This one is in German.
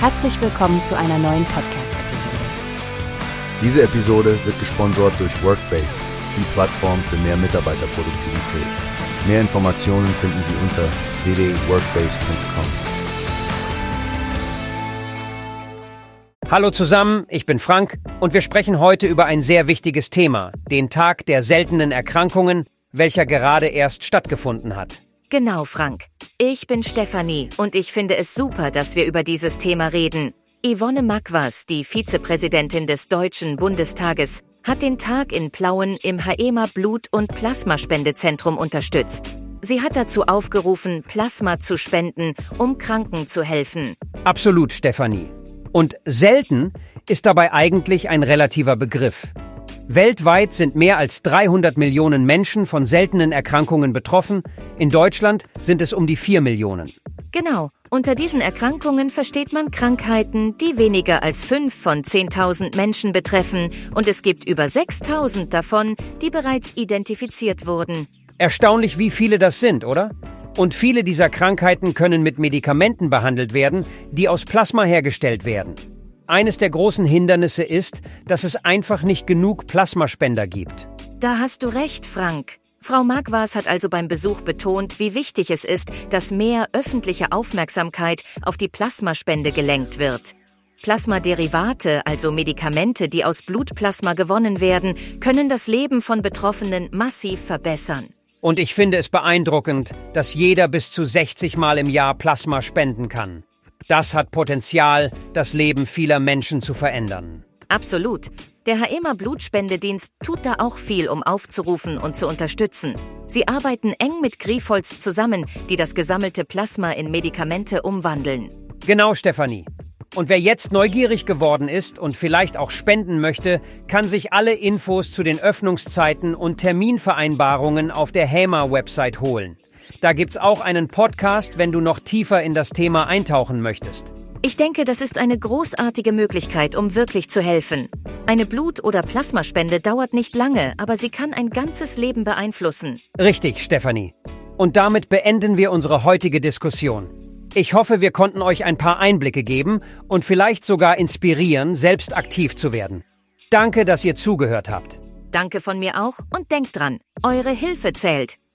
Herzlich willkommen zu einer neuen Podcast-Episode. Diese Episode wird gesponsert durch Workbase, die Plattform für mehr Mitarbeiterproduktivität. Mehr Informationen finden Sie unter www.workbase.com. Hallo zusammen, ich bin Frank und wir sprechen heute über ein sehr wichtiges Thema, den Tag der seltenen Erkrankungen, welcher gerade erst stattgefunden hat. Genau, Frank. Ich bin Stefanie und ich finde es super, dass wir über dieses Thema reden. Yvonne Magwas, die Vizepräsidentin des Deutschen Bundestages, hat den Tag in Plauen im HEMA Blut- und Plasmaspendezentrum unterstützt. Sie hat dazu aufgerufen, Plasma zu spenden, um Kranken zu helfen. Absolut, Stefanie. Und selten ist dabei eigentlich ein relativer Begriff. Weltweit sind mehr als 300 Millionen Menschen von seltenen Erkrankungen betroffen. In Deutschland sind es um die 4 Millionen. Genau. Unter diesen Erkrankungen versteht man Krankheiten, die weniger als 5 von 10.000 Menschen betreffen. Und es gibt über 6.000 davon, die bereits identifiziert wurden. Erstaunlich, wie viele das sind, oder? Und viele dieser Krankheiten können mit Medikamenten behandelt werden, die aus Plasma hergestellt werden. Eines der großen Hindernisse ist, dass es einfach nicht genug Plasmaspender gibt. Da hast du recht, Frank. Frau Magwas hat also beim Besuch betont, wie wichtig es ist, dass mehr öffentliche Aufmerksamkeit auf die Plasmaspende gelenkt wird. Plasmaderivate, also Medikamente, die aus Blutplasma gewonnen werden, können das Leben von Betroffenen massiv verbessern. Und ich finde es beeindruckend, dass jeder bis zu 60 Mal im Jahr Plasma spenden kann. Das hat Potenzial, das Leben vieler Menschen zu verändern. Absolut. Der HEMA Blutspendedienst tut da auch viel, um aufzurufen und zu unterstützen. Sie arbeiten eng mit Griefholz zusammen, die das gesammelte Plasma in Medikamente umwandeln. Genau, Stefanie. Und wer jetzt neugierig geworden ist und vielleicht auch spenden möchte, kann sich alle Infos zu den Öffnungszeiten und Terminvereinbarungen auf der HEMA-Website holen. Da gibt's auch einen Podcast, wenn du noch tiefer in das Thema eintauchen möchtest. Ich denke, das ist eine großartige Möglichkeit, um wirklich zu helfen. Eine Blut- oder Plasmaspende dauert nicht lange, aber sie kann ein ganzes Leben beeinflussen. Richtig, Stefanie. Und damit beenden wir unsere heutige Diskussion. Ich hoffe, wir konnten euch ein paar Einblicke geben und vielleicht sogar inspirieren, selbst aktiv zu werden. Danke, dass ihr zugehört habt. Danke von mir auch und denkt dran, eure Hilfe zählt.